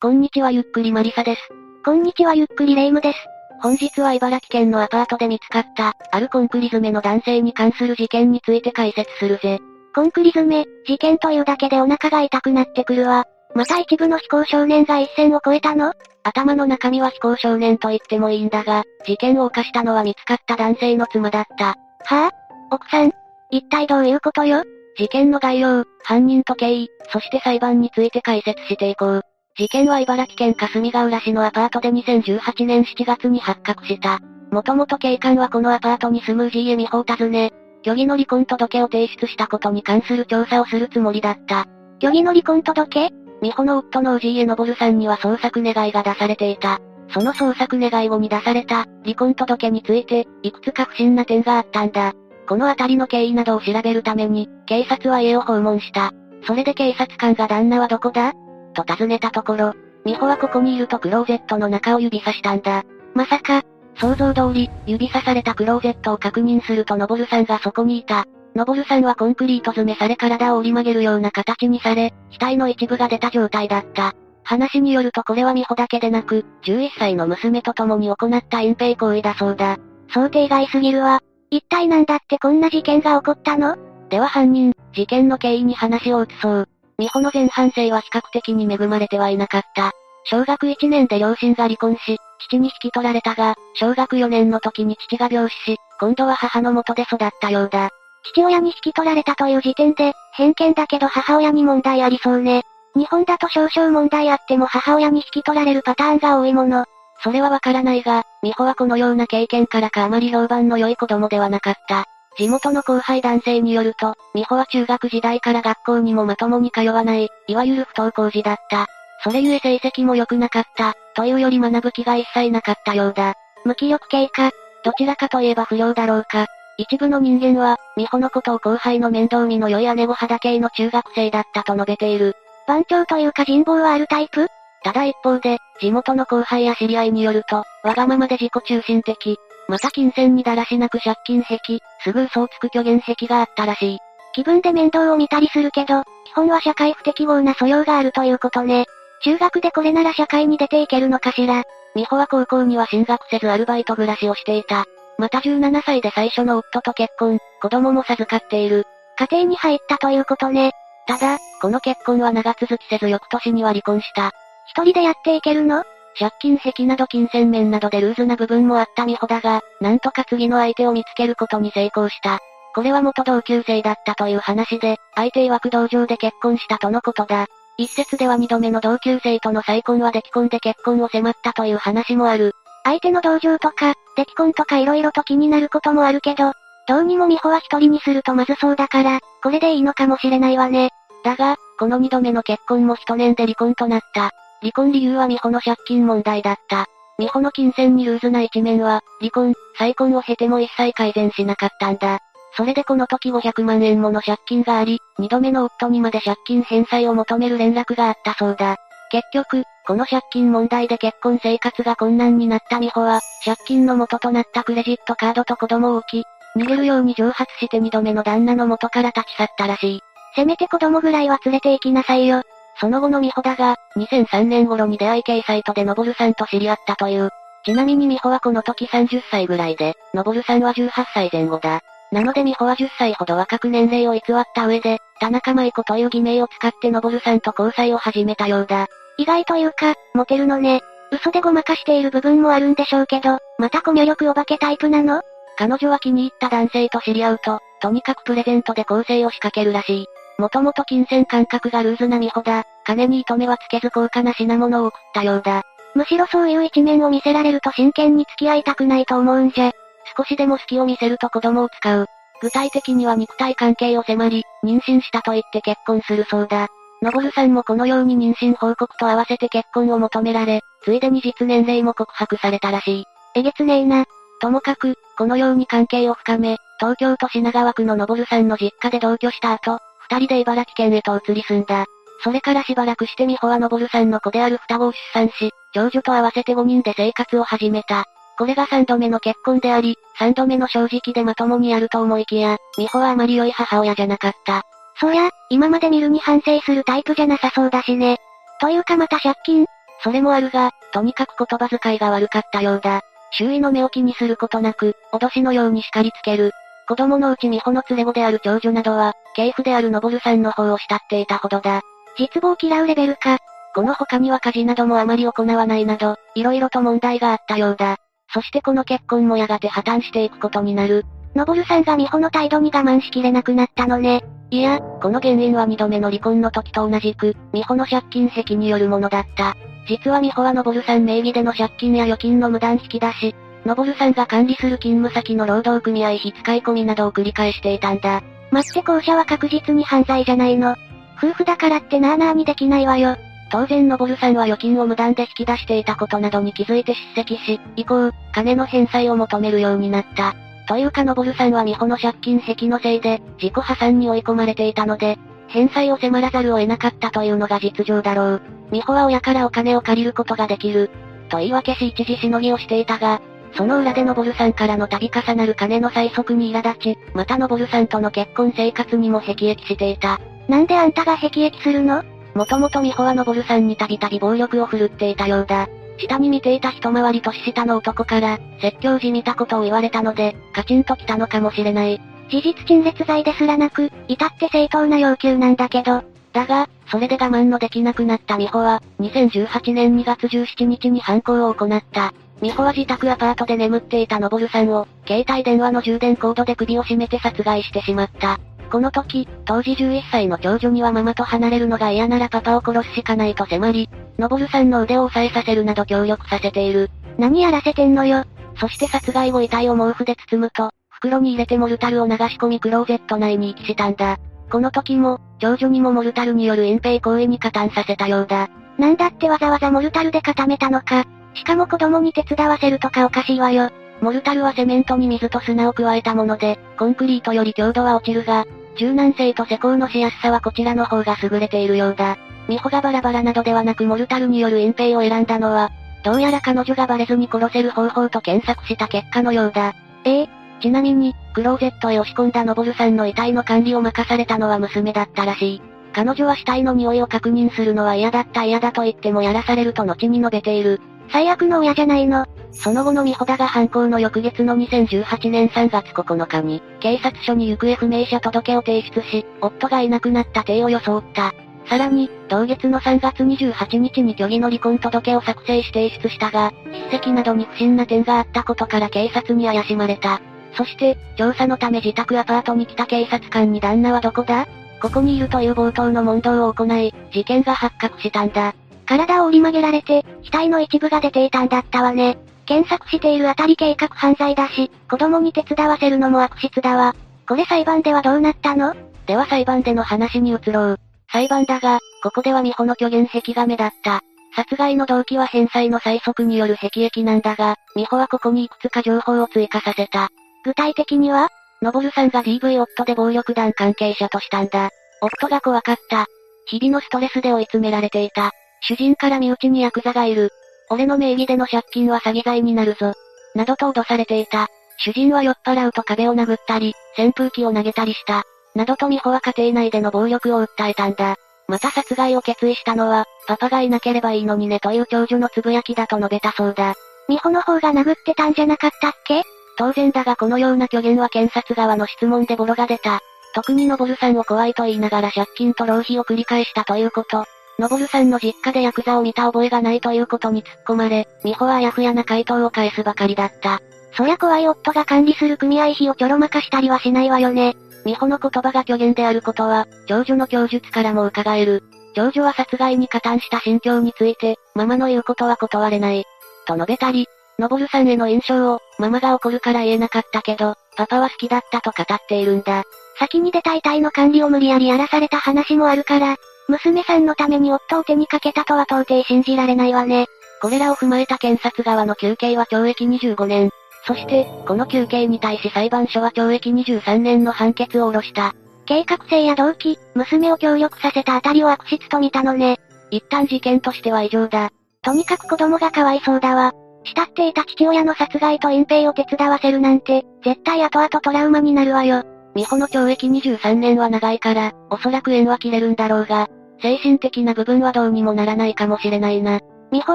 こんにちはゆっくりマリサです。こんにちはゆっくりレイムです。本日は茨城県のアパートで見つかった、あるコンクリ詰めの男性に関する事件について解説するぜ。コンクリ詰め、事件というだけでお腹が痛くなってくるわ。また一部の非行少年が一線を越えたの？頭の中身は非行少年と言ってもいいんだが、事件を犯したのは見つかった男性の妻だった。はぁ、あ、奥さん一体どういうことよ？事件の概要、犯人と経緯、そして裁判について解説していこう。事件は茨城県霞ヶ浦市のアパートで2018年7月に発覚した。もともと警官はこのアパートに住む氏家美穂を訪ね、虚偽の離婚届を提出したことに関する調査をするつもりだった。虚偽の離婚届？美穂の夫の氏家昇さんには捜索願いが出されていた。その捜索願い後に出された、離婚届について、いくつか不審な点があったんだ。このあたりの経緯などを調べるために、警察は家を訪問した。それで警察官が旦那はどこだ？と尋ねたところ、美穂はここにいるとクローゼットの中を指さしたんだ。まさか、想像通り、指さされたクローゼットを確認するとノボルさんがそこにいた。ノボルさんはコンクリート詰めされ体を折り曲げるような形にされ、額の一部が出た状態だった。話によるとこれは美穂だけでなく、11歳の娘と共に行った隠蔽行為だそうだ。想定外すぎるわ。一体なんだってこんな事件が起こったの？では犯人、事件の経緯に話を移そう。美穂の前半生は比較的に恵まれてはいなかった。小学1年で両親が離婚し、父に引き取られたが、小学4年の時に父が病死し、今度は母の元で育ったようだ。父親に引き取られたという時点で、偏見だけど母親に問題ありそうね。日本だと少々問題あっても母親に引き取られるパターンが多いもの。それはわからないが、美穂はこのような経験からかあまり評判の良い子供ではなかった。地元の後輩男性によると、美穂は中学時代から学校にもまともに通わない、いわゆる不登校児だった。それゆえ成績も良くなかった、というより学ぶ気が一切なかったようだ。無気力系か、どちらかといえば不良だろうか。一部の人間は、美穂のことを後輩の面倒見の良い姉御肌系の中学生だったと述べている。番長というか人望はあるタイプ？ただ一方で、地元の後輩や知り合いによると、わがままで自己中心的、また金銭にだらしなく借金癖、すぐ嘘をつく虚言癖があったらしい。気分で面倒を見たりするけど、基本は社会不適合な素養があるということね。中学でこれなら社会に出ていけるのかしら。美穂は高校には進学せずアルバイト暮らしをしていた。また17歳で最初の夫と結婚、子供も授かっている。家庭に入ったということね。ただ、この結婚は長続きせず翌年には離婚した。一人でやっていけるの？借金癖など金銭面などでルーズな部分もあった美穂だが、なんとか次の相手を見つけることに成功した。これは元同級生だったという話で、相手曰く道場で結婚したとのことだ。一説では二度目の同級生との再婚は出来婚で結婚を迫ったという話もある。相手の同情とか、出来婚とか色々と気になることもあるけど、どうにも美穂は一人にするとまずそうだから、これでいいのかもしれないわね。だが、この二度目の結婚も一年で離婚となった。離婚理由は美穂の借金問題だった。美穂の金銭にルーズな一面は、離婚、再婚を経ても一切改善しなかったんだ。それでこの時500万円もの借金があり、二度目の夫にまで借金返済を求める連絡があったそうだ。結局、この借金問題で結婚生活が困難になった美穂は、借金の元となったクレジットカードと子供を置き、逃げるように蒸発して二度目の旦那の元から立ち去ったらしい。せめて子供ぐらいは連れて行きなさいよ。その後の美穂だが、2003年頃に出会い系サイトでのぼるさんと知り合ったという。ちなみに美穂はこの時30歳ぐらいで、のぼるさんは18歳前後だ。なので美穂は10歳ほど若く年齢を偽った上で、田中舞子という偽名を使ってのぼるさんと交際を始めたようだ。意外というか、モテるのね。嘘でごまかしている部分もあるんでしょうけど、またコミュ力お化けタイプなの？彼女は気に入った男性と知り合うと、とにかくプレゼントで構成を仕掛けるらしい。もともと金銭感覚がルーズな美穂だ。金に糸目はつけず高価な品物を送ったようだ。むしろそういう一面を見せられると真剣に付き合いたくないと思うんじゃ。少しでも隙を見せると子供を使う。具体的には肉体関係を迫り、妊娠したと言って結婚するそうだ。のぼるさんもこのように妊娠報告と合わせて結婚を求められ、ついでに実年齢も告白されたらしい。えげつねえな。ともかく、このように関係を深め、東京都品川区ののぼるさんの実家で同居した後、二人で茨城県へと移り住んだ。それからしばらくして美穂はのぼるさんの子である双子を出産し、長女と合わせて5人で生活を始めた。これが三度目の結婚であり、三度目の正直でまともにやると思いきや、美穂はあまり良い母親じゃなかった。そりゃ、今まで見るに反省するタイプじゃなさそうだしね。というかまた借金？それもあるが、とにかく言葉遣いが悪かったようだ。周囲の目を気にすることなく、脅しのように叱りつける。子供のうち美穂の連れ子である長女などは、系譜であるのぼるさんの方を慕っていたほどだ。実望嫌うレベルか。この他には家事などもあまり行わないなど、色々と問題があったようだ。そしてこの結婚もやがて破綻していくことになる。のぼるさんが美穂の態度に我慢しきれなくなったのね。いや、この原因は二度目の離婚の時と同じく、美穂の借金癖によるものだった。実は美穂はのぼるさん名義での借金や預金の無断引き出し、のぼるさんが管理する勤務先の労働組合費使い込みなどを繰り返していたんだ。待って校舎は確実に犯罪じゃないの。夫婦だからってなーなーにできないわよ。当然のぼるさんは預金を無断で引き出していたことなどに気づいて叱責し、以降、金の返済を求めるようになった。というかのぼるさんは美穂の借金癖のせいで、自己破産に追い込まれていたので、返済を迫らざるを得なかったというのが実情だろう。美穂は親からお金を借りることができる。と言い訳し一時しのぎをしていたが、その裏でのぼるさんからの度重なる金の催促に苛立ち、またのぼるさんとの結婚生活にも辟易していた。なんであんたが辟易するの？もともと美穂はのぼるさんにたびたび暴力を振るっていたようだ。下に見ていた一回り年下の男から、説教じみたことを言われたので、カチンと来たのかもしれない。事実陳列罪ですらなく、至って正当な要求なんだけど。だが、それで我慢のできなくなった美穂は、2018年2月17日に犯行を行った。美穂は自宅アパートで眠っていたのぼるさんを、携帯電話の充電コードで首を絞めて殺害してしまった。この時、当時11歳の長女にはママと離れるのが嫌ならパパを殺すしかないと迫り、のぼるさんの腕を押さえさせるなど協力させている。何やらせてんのよ。そして殺害後遺体を毛布で包むと、袋に入れてモルタルを流し込みクローゼット内に遺棄したんだ。この時も、長女にもモルタルによる隠蔽行為に加担させたようだ。なんだってわざわざモルタルで固めたのか。しかも子供に手伝わせるとかおかしいわよ。モルタルはセメントに水と砂を加えたもので、コンクリートより強度は落ちるが、柔軟性と施工のしやすさはこちらの方が優れているようだ。美穂がバラバラなどではなくモルタルによる隠蔽を選んだのは、どうやら彼女がバレずに殺せる方法と検索した結果のようだ。ええちなみに、クローゼットへ押し込んだのぼるさんの遺体の管理を任されたのは娘だったらしい。彼女は死体の匂いを確認するのは嫌だった嫌だと言ってもやらされると後に述べている。最悪の親じゃないの。その後の美穂田が犯行の翌月の2018年3月9日に、警察署に行方不明者届を提出し、夫がいなくなった体を装った。さらに、同月の3月28日に虚偽の離婚届を作成し提出したが、筆跡などに不審な点があったことから警察に怪しまれた。そして、調査のため自宅アパートに来た警察官に旦那はどこだここにいるという冒頭の問答を行い、事件が発覚したんだ。体を折り曲げられて、額の一部が出ていたんだったわね。検索しているあたり計画犯罪だし、子供に手伝わせるのも悪質だわ。これ裁判ではどうなったの？では裁判での話に移ろう。裁判だが、ここでは美穂の虚言癖が目立った。殺害の動機は返済の催促による癖役なんだが、美穂はここにいくつか情報を追加させた。具体的には？のぼるさんが DV 夫で暴力団関係者としたんだ。夫が怖かった。日々のストレスで追い詰められていた。主人から身内にヤクザがいる。俺の名義での借金は詐欺罪になるぞ。などと脅されていた。主人は酔っ払うと壁を殴ったり、扇風機を投げたりした。などと美穂は家庭内での暴力を訴えたんだ。また殺害を決意したのは、パパがいなければいいのにねという長女のつぶやきだと述べたそうだ。美穂の方が殴ってたんじゃなかったっけ？当然だがこのような虚言は検察側の質問でボロが出た。特にのぼるさんを怖いと言いながら借金と浪費を繰り返したということ。のぼるさんの実家でヤクザを見た覚えがないということに突っ込まれ、美穂はあやふやな回答を返すばかりだった。そりゃ怖い夫が管理する組合費をちょろまかしたりはしないわよね。美穂の言葉が虚言であることは、長女の供述からも伺える。長女は殺害に加担した心境について、ママの言うことは断れない。と述べたり、のぼるさんへの印象を、ママが怒るから言えなかったけど、パパは好きだったと語っているんだ。先に出た遺体の管理を無理やりやらされた話もあるから、娘さんのために夫を手にかけたとは到底信じられないわね。これらを踏まえた検察側の求刑は懲役25年。そして、この求刑に対し裁判所は懲役23年の判決を下ろした。計画性や動機、娘を協力させたあたりを悪質と見たのね。一旦事件としては異常だ。とにかく子供がかわいそうだわ。慕っていた父親の殺害と隠蔽を手伝わせるなんて、絶対後々トラウマになるわよ。美穂の懲役23年は長いから、おそらく縁は切れるんだろうが、精神的な部分はどうにもならないかもしれないな。美穂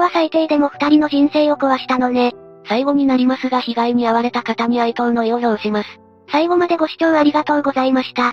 は最低でも二人の人生を壊したのね。最後になりますが被害に遭われた方に哀悼の意を表します。最後までご視聴ありがとうございました。